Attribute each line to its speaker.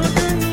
Speaker 1: Yo tengo